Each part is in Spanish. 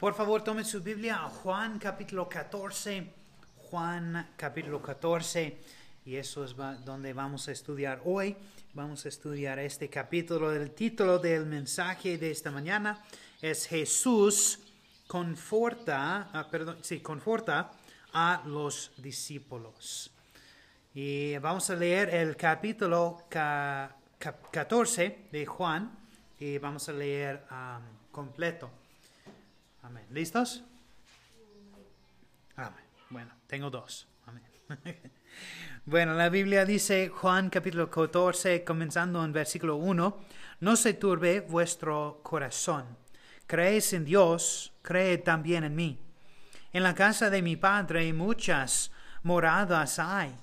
Por favor tomen su Biblia a Juan capítulo 14. Juan capítulo 14. Y eso es donde vamos a estudiar hoy. Vamos a estudiar este capítulo. El título del mensaje de esta mañana es Jesús conforta, ah, perdón, sí, conforta a los discípulos. Y vamos a leer el capítulo 14 de Juan y vamos a leer completo. Amén. ¿Listos? Amén. Bueno, tengo dos. Amén. bueno, la Biblia dice, Juan capítulo 14, comenzando en versículo 1, no se turbe vuestro corazón. Creéis en Dios, creed también en mí. En la casa de mi Padre muchas moradas hay.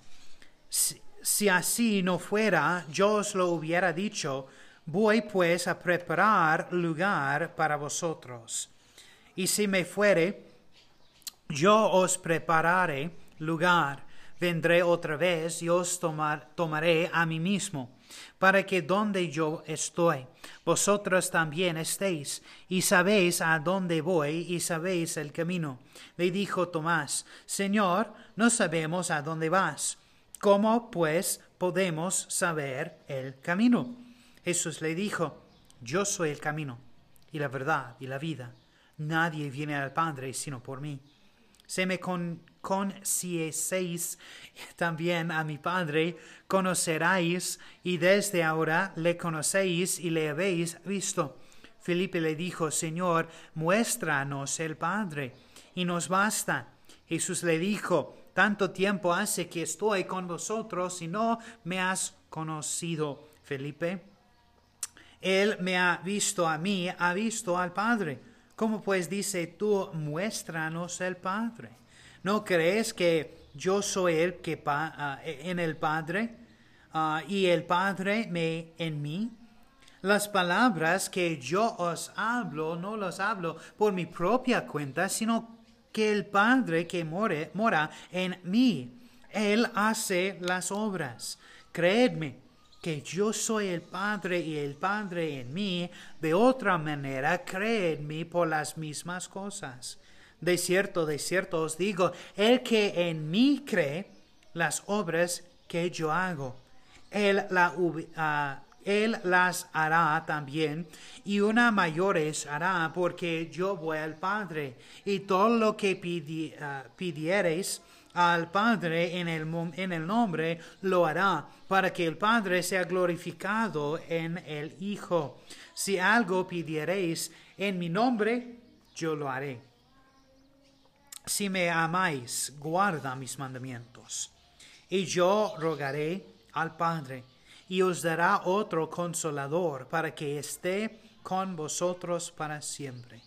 Si, si así no fuera, yo os lo hubiera dicho, voy pues a preparar lugar para vosotros y si me fuere, yo os prepararé lugar. Vendré otra vez y os tomaré a mí mismo, para que donde yo estoy, vosotros también estéis, y sabéis a dónde voy y sabéis el camino. Le dijo Tomás, Señor, no sabemos a dónde vas. ¿Cómo pues podemos saber el camino? Jesús le dijo, Yo soy el camino, y la verdad, y la vida. Nadie viene al Padre sino por mí. Se me con, también a mi Padre, conoceráis, y desde ahora le conocéis y le habéis visto. Felipe le dijo, Señor, muéstranos el Padre, y nos basta. Jesús le dijo, tanto tiempo hace que estoy con vosotros y no me has conocido, Felipe. Él me ha visto a mí, ha visto al Padre. ¿Cómo pues dice tú, muéstranos el Padre? ¿No crees que yo soy el que ah, en el Padre ah, y el Padre me en mí? Las palabras que yo os hablo no las hablo por mi propia cuenta, sino que el Padre que mora en mí, Él hace las obras. Creedme, que yo soy el Padre y el Padre en mí, de otra manera cree en mí por las mismas cosas. De cierto, de cierto os digo, el que en mí cree, las obras que yo hago, él, ah, las hará también, y una mayores hará, porque yo voy al Padre, y todo lo que ah, pidiereis, al Padre en el, en el nombre, lo hará, para que el Padre sea glorificado en el Hijo. Si algo pidiereis en mi nombre, yo lo haré. Si me amáis, guarda mis mandamientos. Y yo rogaré al Padre, y os dará otro consolador, para que esté con vosotros para siempre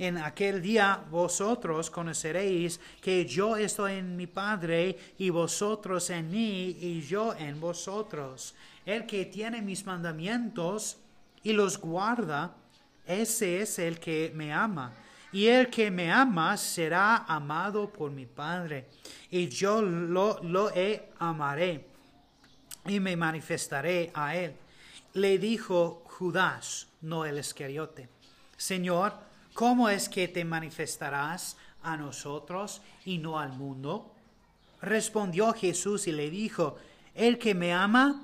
en aquel día vosotros conoceréis que yo estoy en mi Padre y vosotros en mí y yo en vosotros. El que tiene mis mandamientos y los guarda, ese es el que me ama. Y el que me ama será amado por mi Padre. Y yo lo, lo amaré y me manifestaré a él. Le dijo Judas, no el Iscariote. Señor, ¿cómo es que te manifestarás a nosotros y no al mundo? Respondió Jesús y le dijo, El que me ama,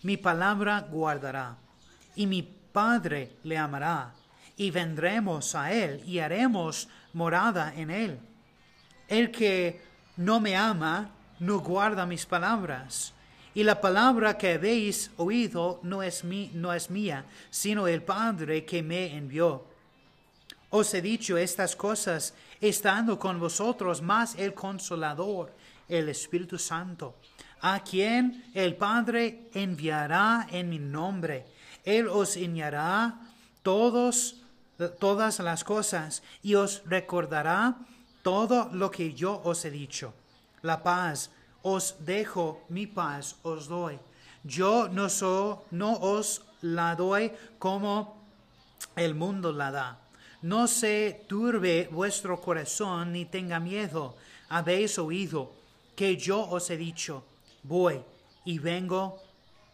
mi palabra guardará, y mi Padre le amará, y vendremos a él y haremos morada en él. El que no me ama no guarda mis palabras. Y la palabra que habéis oído no es, mi, no es mía, sino el Padre que me envió. Os he dicho estas cosas estando con vosotros, más el consolador, el Espíritu Santo, a quien el Padre enviará en mi nombre. Él os todos, todas las cosas y os recordará todo lo que yo os he dicho. La paz os dejo, mi paz os doy. Yo no, so, no os la doy como el mundo la da. No se turbe vuestro corazón ni tenga miedo. Habéis oído que yo os he dicho, voy y vengo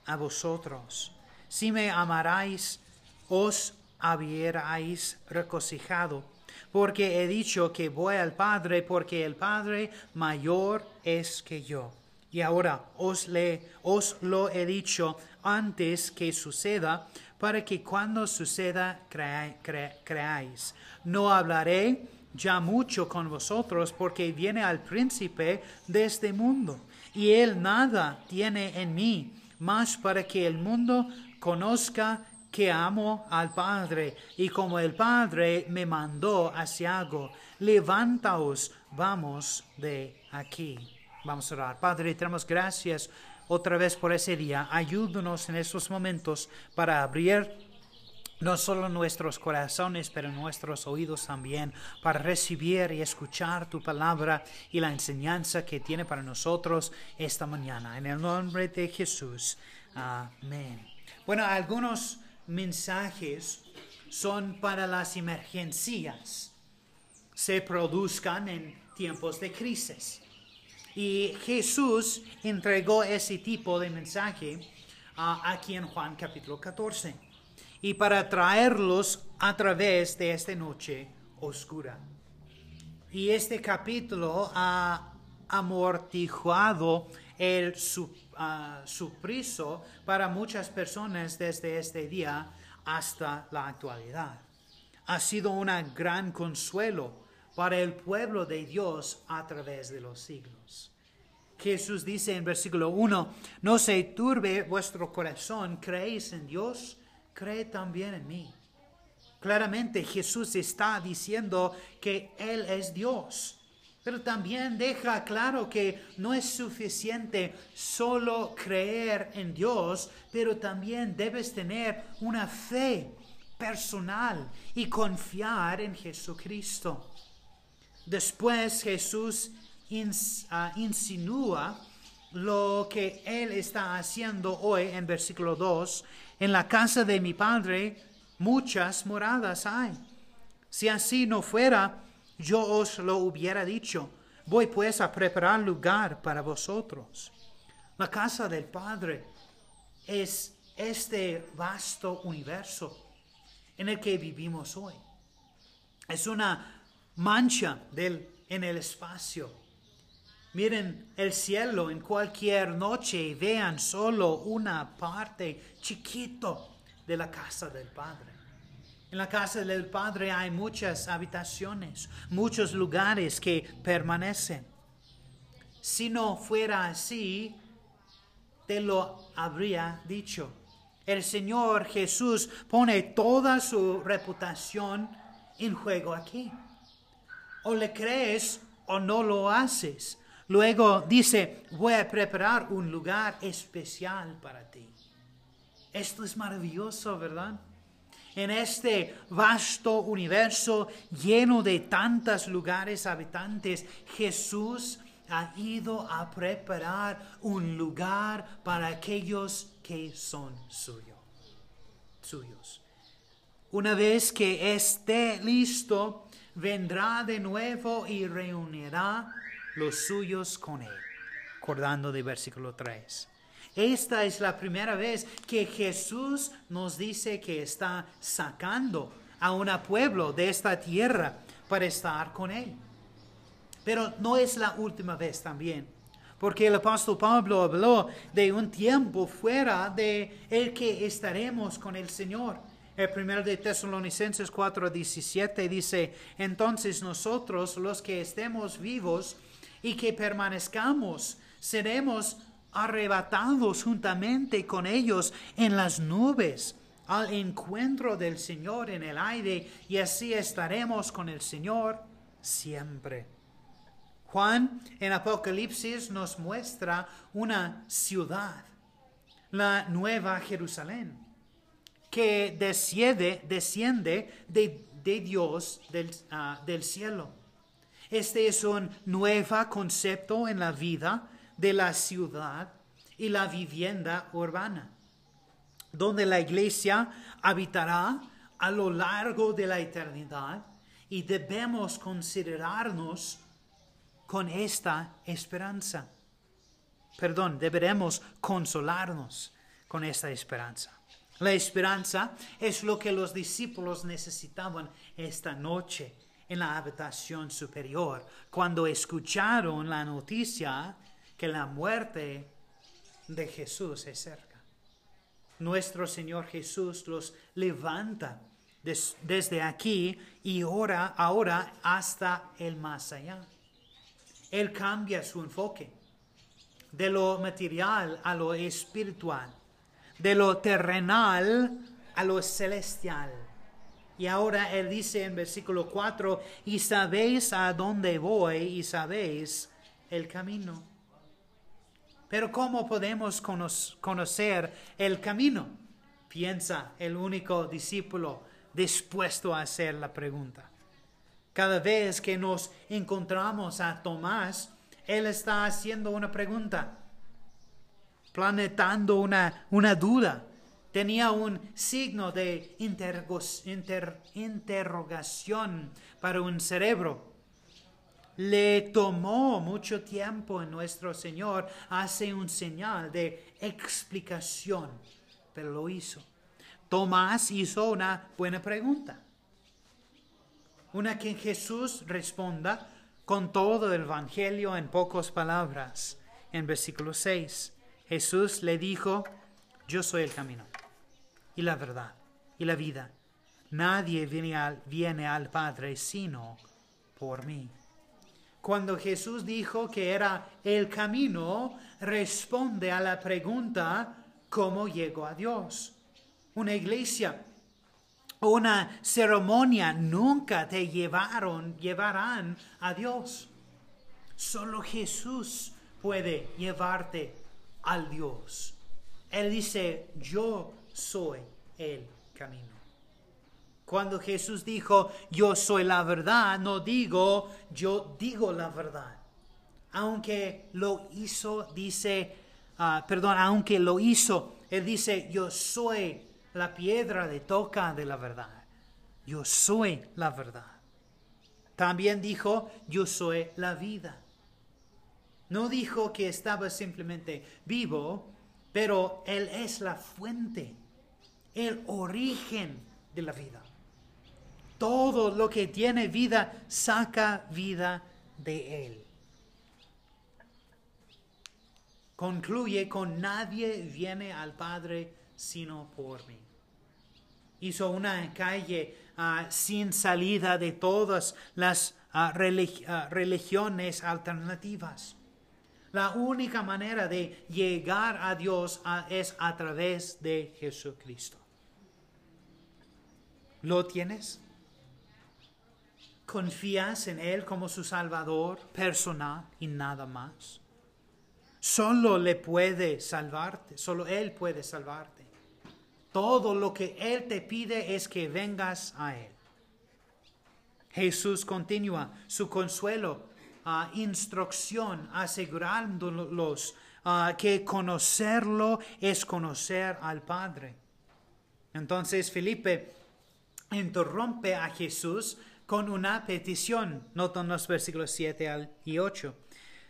a vosotros. Si me amarais, os habierais regocijado, porque he dicho que voy al Padre, porque el Padre mayor es que yo. Y ahora os, le, os lo he dicho antes que suceda, para que cuando suceda creáis. No hablaré ya mucho con vosotros, porque viene al príncipe de este mundo, y él nada tiene en mí, más para que el mundo conozca que amo al Padre, y como el Padre me mandó hacia algo, levantaos, vamos de aquí. Vamos a orar. Padre, tenemos gracias otra vez por ese día. Ayúdanos en estos momentos para abrir no solo nuestros corazones, pero nuestros oídos también, para recibir y escuchar tu palabra y la enseñanza que tiene para nosotros esta mañana. En el nombre de Jesús. Amén. Bueno, algunos mensajes son para las emergencias, se produzcan en tiempos de crisis. Y Jesús entregó ese tipo de mensaje uh, aquí en Juan capítulo 14. Y para traerlos a través de esta noche oscura. Y este capítulo ha amortiguado el uh, supriso para muchas personas desde este día hasta la actualidad. Ha sido un gran consuelo para el pueblo de Dios a través de los siglos. Jesús dice en versículo 1, no se turbe vuestro corazón, creéis en Dios, cree también en mí. Claramente Jesús está diciendo que Él es Dios, pero también deja claro que no es suficiente solo creer en Dios, pero también debes tener una fe personal y confiar en Jesucristo. Después Jesús ah, insinúa lo que Él está haciendo hoy en versículo 2. En la casa de mi Padre muchas moradas hay. Si así no fuera, yo os lo hubiera dicho. Voy pues a preparar lugar para vosotros. La casa del Padre es este vasto universo en el que vivimos hoy. Es una mancha del, en el espacio. Miren el cielo en cualquier noche y vean solo una parte chiquito de la casa del Padre. En la casa del Padre hay muchas habitaciones, muchos lugares que permanecen. Si no fuera así, te lo habría dicho. El Señor Jesús pone toda su reputación en juego aquí o le crees o no lo haces. Luego dice, voy a preparar un lugar especial para ti. Esto es maravilloso, ¿verdad? En este vasto universo lleno de tantos lugares habitantes, Jesús ha ido a preparar un lugar para aquellos que son suyos. suyos. Una vez que esté listo, vendrá de nuevo y reunirá los suyos con él. Acordando de versículo 3. Esta es la primera vez que Jesús nos dice que está sacando a un pueblo de esta tierra para estar con él. Pero no es la última vez también, porque el apóstol Pablo habló de un tiempo fuera de el que estaremos con el Señor El primero de Tesalonicenses 4:17 dice, entonces nosotros los que estemos vivos y que permanezcamos, seremos arrebatados juntamente con ellos en las nubes al encuentro del Señor en el aire y así estaremos con el Señor siempre. Juan en Apocalipsis nos muestra una ciudad, la nueva Jerusalén, que desciende, desciende de, Dios del, ah, del cielo. Este es un nuevo concepto en la vida de la ciudad y la vivienda urbana donde la iglesia habitará a lo largo de la eternidad y debemos considerarnos con esta esperanza. Perdón, deberemos consolarnos con esta esperanza. La esperanza es lo que los discípulos necesitaban esta noche en la habitación superior, cuando escucharon la noticia que la muerte de Jesús es cerca nuestro Señor Jesús los levanta desde aquí y ahora, ahora hasta el más allá. Él cambia su enfoque de lo material a lo espiritual, de lo terrenal a lo celestial. Y ahora Él dice en versículo 4, y sabéis a dónde voy y sabéis el camino. Pero ¿cómo podemos conocer el camino? Piensa el único discípulo dispuesto a hacer la pregunta. Cada vez que nos encontramos a Tomás, él está haciendo una pregunta, planetando una, una duda. Tenía un signo de interrogación para un cerebro. Le tomó mucho tiempo en nuestro Señor, hace un señal de explicación, pero lo hizo. Tomás hizo una buena pregunta. Una que Jesús responda con todo el Evangelio en pocas palabras. En versículo 6, Jesús le dijo, yo soy el camino y la verdad y la vida. Nadie viene al, viene al Padre sino por mí. Cuando Jesús dijo que era el camino, responde a la pregunta, ¿cómo llego a Dios? Una iglesia, una ceremonia nunca te llevaron, llevarán a Dios. Solo Jesús puede llevarte al Dios. Él dice, yo soy el camino. Cuando Jesús dijo, yo soy la verdad, no digo, yo digo la verdad. Aunque lo hizo, dice, ah, perdón, aunque lo hizo, él dice, yo soy la piedra de toca de la verdad. Yo soy la verdad. También dijo, yo soy la vida. No dijo que estaba simplemente vivo, pero Él es la fuente, el origen de la vida. Todo lo que tiene vida saca vida de él. Concluye con nadie viene al Padre sino por mí. Hizo una calle ah, sin salida de todas las ah, ah, religiones alternativas. La única manera de llegar a Dios es a través de Jesucristo. ¿Lo tienes? ¿Confías en Él como su Salvador personal y nada más? Solo le puede salvarte, solo Él puede salvarte. Todo lo que Él te pide es que vengas a Él. Jesús continúa su consuelo, a instrucción, asegurándolos que conocerlo es conocer al Padre. Entonces Felipe interrumpe a Jesús con una petición. Notan los versículos 7 y 8.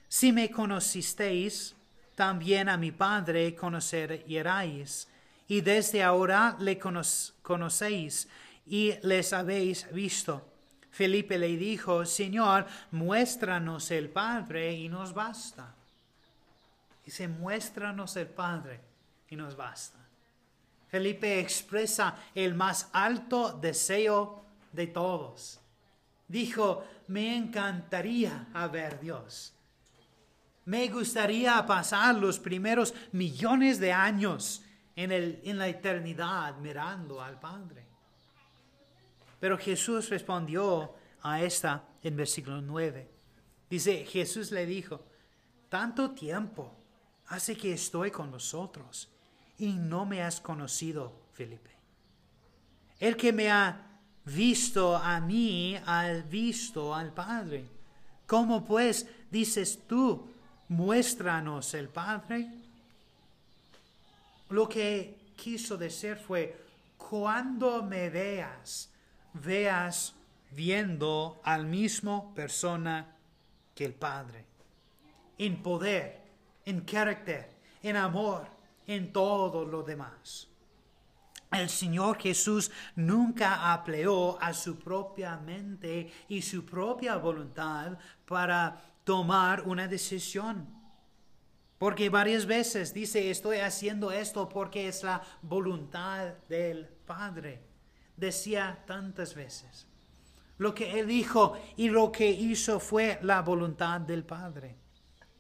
Si me conocisteis, también a mi Padre conoceréis, y desde ahora le conocéis y les habéis visto. Felipe le dijo, Señor, muéstranos el Padre y nos basta. Dice, muéstranos el Padre y nos basta. Felipe expresa el más alto deseo de todos. Dijo, me encantaría ver Dios. Me gustaría pasar los primeros millones de años en, el, en la eternidad mirando al Padre. Pero Jesús respondió a esta en versículo 9. Dice, Jesús le dijo, tanto tiempo hace que estoy con vosotros y no me has conocido, Felipe. El que me ha visto a mí, ha visto al Padre. ¿Cómo pues dices tú, muéstranos el Padre? Lo que quiso decir fue, cuando me veas, veas viendo al mismo persona que el Padre, en poder, en carácter, en amor, en todo lo demás. El Señor Jesús nunca apleó a su propia mente y su propia voluntad para tomar una decisión. Porque varias veces dice, estoy haciendo esto porque es la voluntad del Padre. Decía tantas veces. Lo que él dijo y lo que hizo fue la voluntad del Padre.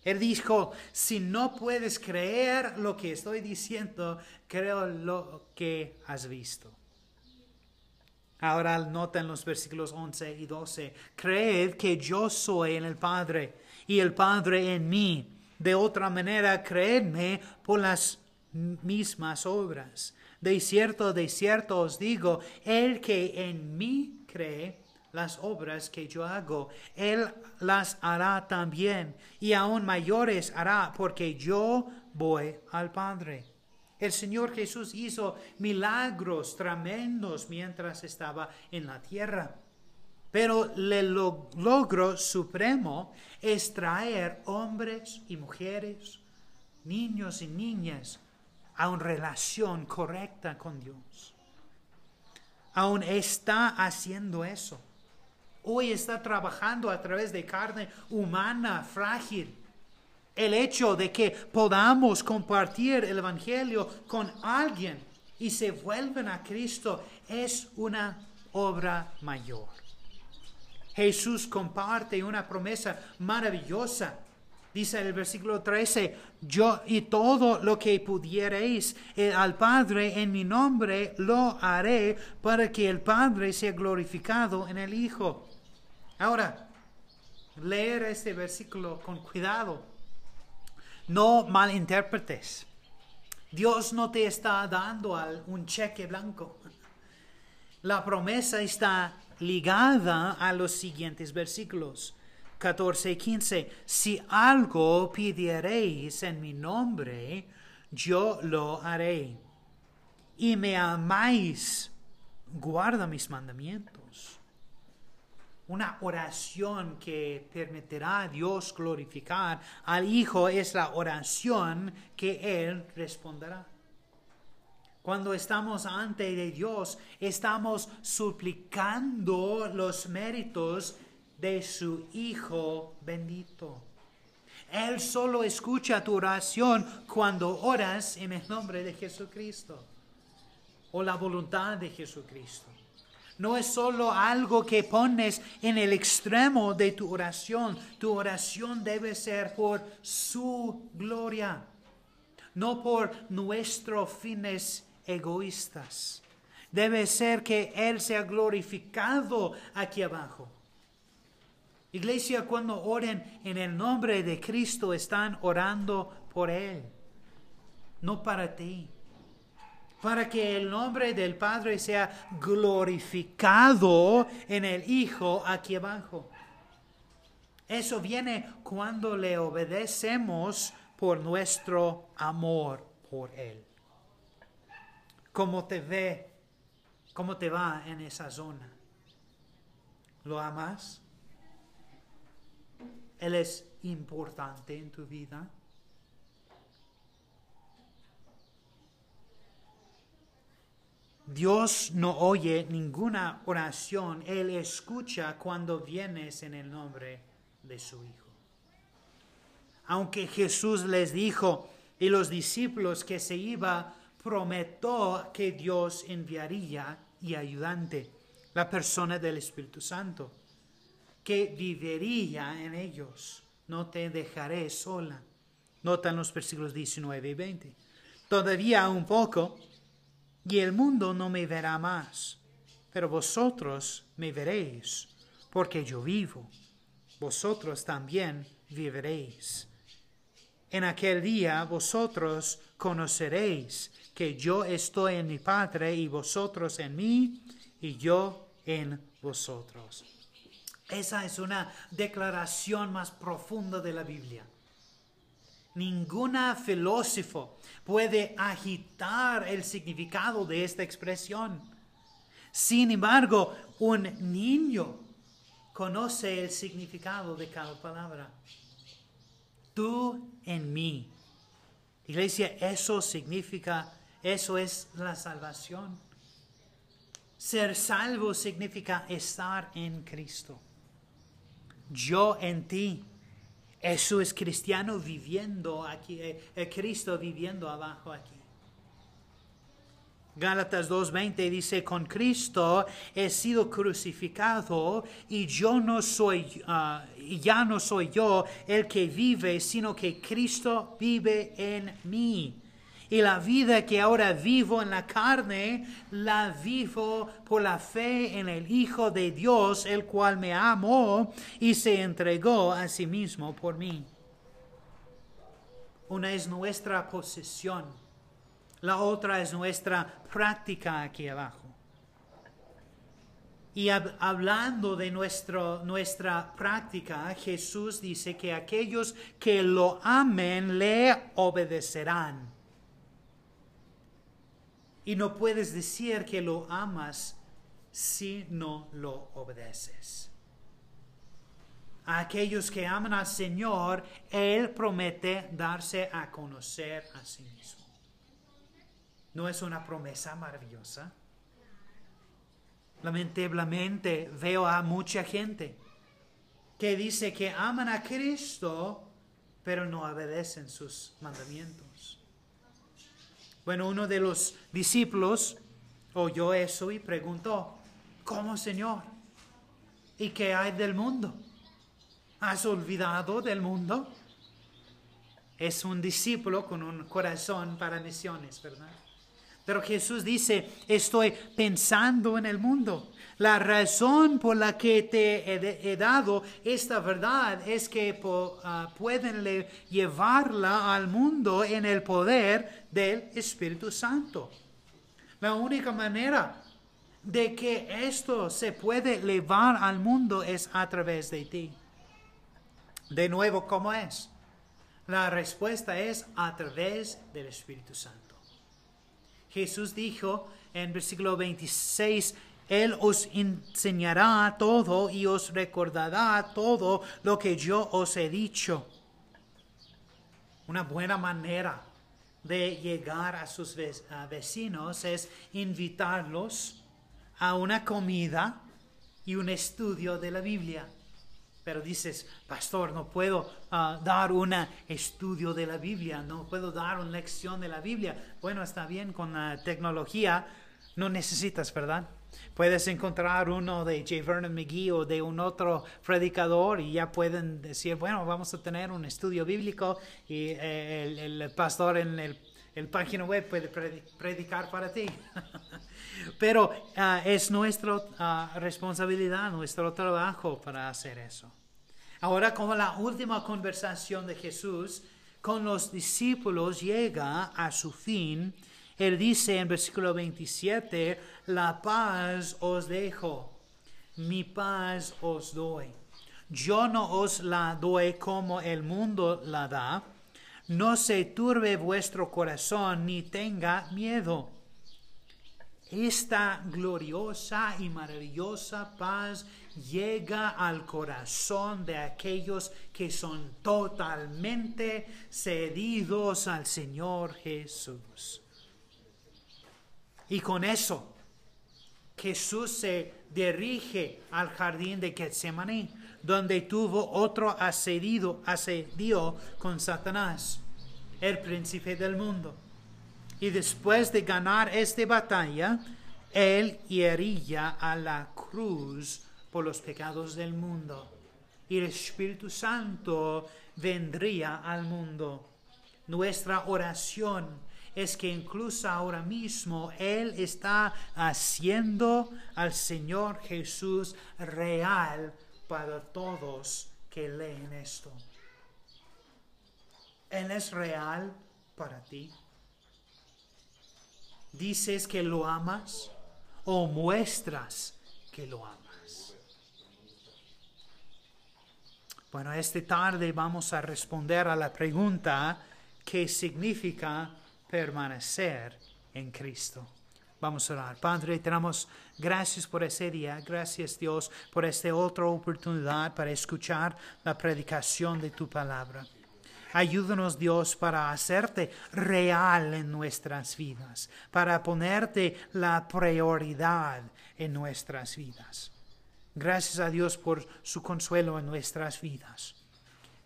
Él dijo, si no puedes creer lo que estoy diciendo, creo lo que has visto. Ahora nota en los versículos 11 y 12, creed que yo soy en el Padre y el Padre en mí. De otra manera, creedme por las mismas obras. De cierto, de cierto os digo, el que en mí cree, las obras que yo hago, Él las hará también, y aún mayores hará, porque yo voy al Padre. El Señor Jesús hizo milagros tremendos mientras estaba en la tierra. Pero el logro supremo es traer hombres y mujeres, niños y niñas, a una relación correcta con Dios. Aún está haciendo eso hoy está trabajando a través de carne humana frágil. El hecho de que podamos compartir el Evangelio con alguien y se vuelven a Cristo es una obra mayor. Jesús comparte una promesa maravillosa. Dice el versículo 13, yo y todo lo que pudiereis eh, al Padre en mi nombre lo haré para que el Padre sea glorificado en el Hijo. Ahora, leer este versículo con cuidado. No malinterpretes. Dios no te está dando un cheque blanco. La promesa está ligada a los siguientes versículos. 14 y 15. Si algo pidiereis en mi nombre, yo lo haré. Y me amáis, guarda mis mandamientos una oración que permitirá a Dios glorificar al Hijo es la oración que Él responderá. Cuando estamos ante de Dios, estamos suplicando los méritos de su Hijo bendito. Él solo escucha tu oración cuando oras en el nombre de Jesucristo o la voluntad de Jesucristo. No es solo algo que pones en el extremo de tu oración. Tu oración debe ser por su gloria, no por nuestros fines egoístas. Debe ser que Él sea glorificado aquí abajo. Iglesia, cuando oren en el nombre de Cristo, están orando por Él, no para ti para que el nombre del Padre sea glorificado en el Hijo aquí abajo. Eso viene cuando le obedecemos por nuestro amor por Él. ¿Cómo te ve? ¿Cómo te va en esa zona? ¿Lo amas? ¿Él es importante en tu vida? Dios no oye ninguna oración, Él escucha cuando vienes en el nombre de su Hijo. Aunque Jesús les dijo y los discípulos que se iba prometió que Dios enviaría y ayudante, la persona del Espíritu Santo, que viviría en ellos. No te dejaré sola. Notan los versículos 19 y 20. Todavía un poco, y el mundo no me verá más, pero vosotros me veréis, porque yo vivo. Vosotros también viviréis. En aquel día vosotros conoceréis que yo estoy en mi Padre y vosotros en mí y yo en vosotros. Esa es una declaración más profunda de la Biblia. Ninguna filósofo puede agitar el significado de esta expresión. Sin embargo, un niño conoce el significado de cada palabra. Tú en mí. Iglesia, eso significa eso es la salvación. Ser salvo significa estar en Cristo. Yo en ti. Eso es cristiano viviendo aquí, eh, eh, Cristo viviendo abajo aquí. Gálatas 2:20 dice, con Cristo he sido crucificado y yo no soy, ah, ya no soy yo el que vive, sino que Cristo vive en mí. Y la vida que ahora vivo en la carne, la vivo por la fe en el Hijo de Dios, el cual me amó y se entregó a sí mismo por mí. Una es nuestra posesión, la otra es nuestra práctica aquí abajo. Y hablando de nuestro, nuestra práctica, Jesús dice que aquellos que lo amen le obedecerán. Y no puedes decir que lo amas si no lo obedeces. A aquellos que aman al Señor, Él promete darse a conocer a sí mismo. ¿No es una promesa maravillosa? Lamentablemente veo a mucha gente que dice que aman a Cristo, pero no obedecen sus mandamientos. Bueno, uno de los discípulos oyó eso y preguntó, ¿cómo Señor? ¿Y qué hay del mundo? ¿Has olvidado del mundo? Es un discípulo con un corazón para misiones, ¿verdad? Pero Jesús dice, estoy pensando en el mundo. La razón por la que te he, dado esta verdad es que ah, pueden llevarla al mundo en el poder del Espíritu Santo. La única manera de que esto se puede llevar al mundo es a través de ti. De nuevo, ¿cómo es? La respuesta es a través del Espíritu Santo. Jesús dijo en versículo 26, Él os enseñará todo y os recordará todo lo que yo os he dicho. Una buena manera de llegar a sus vecinos es invitarlos a una comida y un estudio de la Biblia. Pero dices, pastor, no puedo ah, dar un estudio de la Biblia, no puedo dar una lección de la Biblia. Bueno, está bien con la tecnología, no necesitas, ¿verdad? Puedes encontrar uno de J. Vernon McGee o de un otro predicador y ya pueden decir, bueno, vamos a tener un estudio bíblico y eh, el, pastor en el, el página web puede predicar para ti. Pero ah, es nuestra ah, responsabilidad, nuestro trabajo para hacer eso. Ahora, como la última conversación de Jesús con los discípulos llega a su fin, él dice en versículo 27, la paz os dejo, mi paz os doy. Yo no os la doy como el mundo la da. No se turbe vuestro corazón ni tenga miedo esta gloriosa y maravillosa paz llega al corazón de aquellos que son totalmente cedidos al Señor Jesús. Y con eso, Jesús se dirige al jardín de Getsemaní, donde tuvo otro asedio, asedio con Satanás, el príncipe del mundo. Y después de ganar esta batalla, Él iría a la cruz por los pecados del mundo. Y el Espíritu Santo vendría al mundo. Nuestra oración es que incluso ahora mismo Él está haciendo al Señor Jesús real para todos que leen esto. Él es real para ti. Dices que lo amas o muestras que lo amas. Bueno, esta tarde vamos a responder a la pregunta ¿qué significa permanecer en Cristo? Vamos a orar. Padre, te damos gracias por ese día. Gracias Dios por esta otra oportunidad para escuchar la predicación de tu palabra. Ayúdanos Dios para hacerte real en nuestras vidas, para ponerte la prioridad en nuestras vidas. Gracias a Dios por su consuelo en nuestras vidas.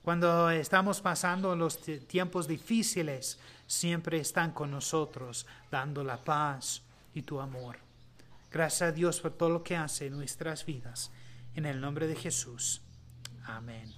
Cuando estamos pasando los tiempos difíciles, siempre están con nosotros, dando la paz y tu amor. Gracias a Dios por todo lo que hace en nuestras vidas. En el nombre de Jesús. Amén.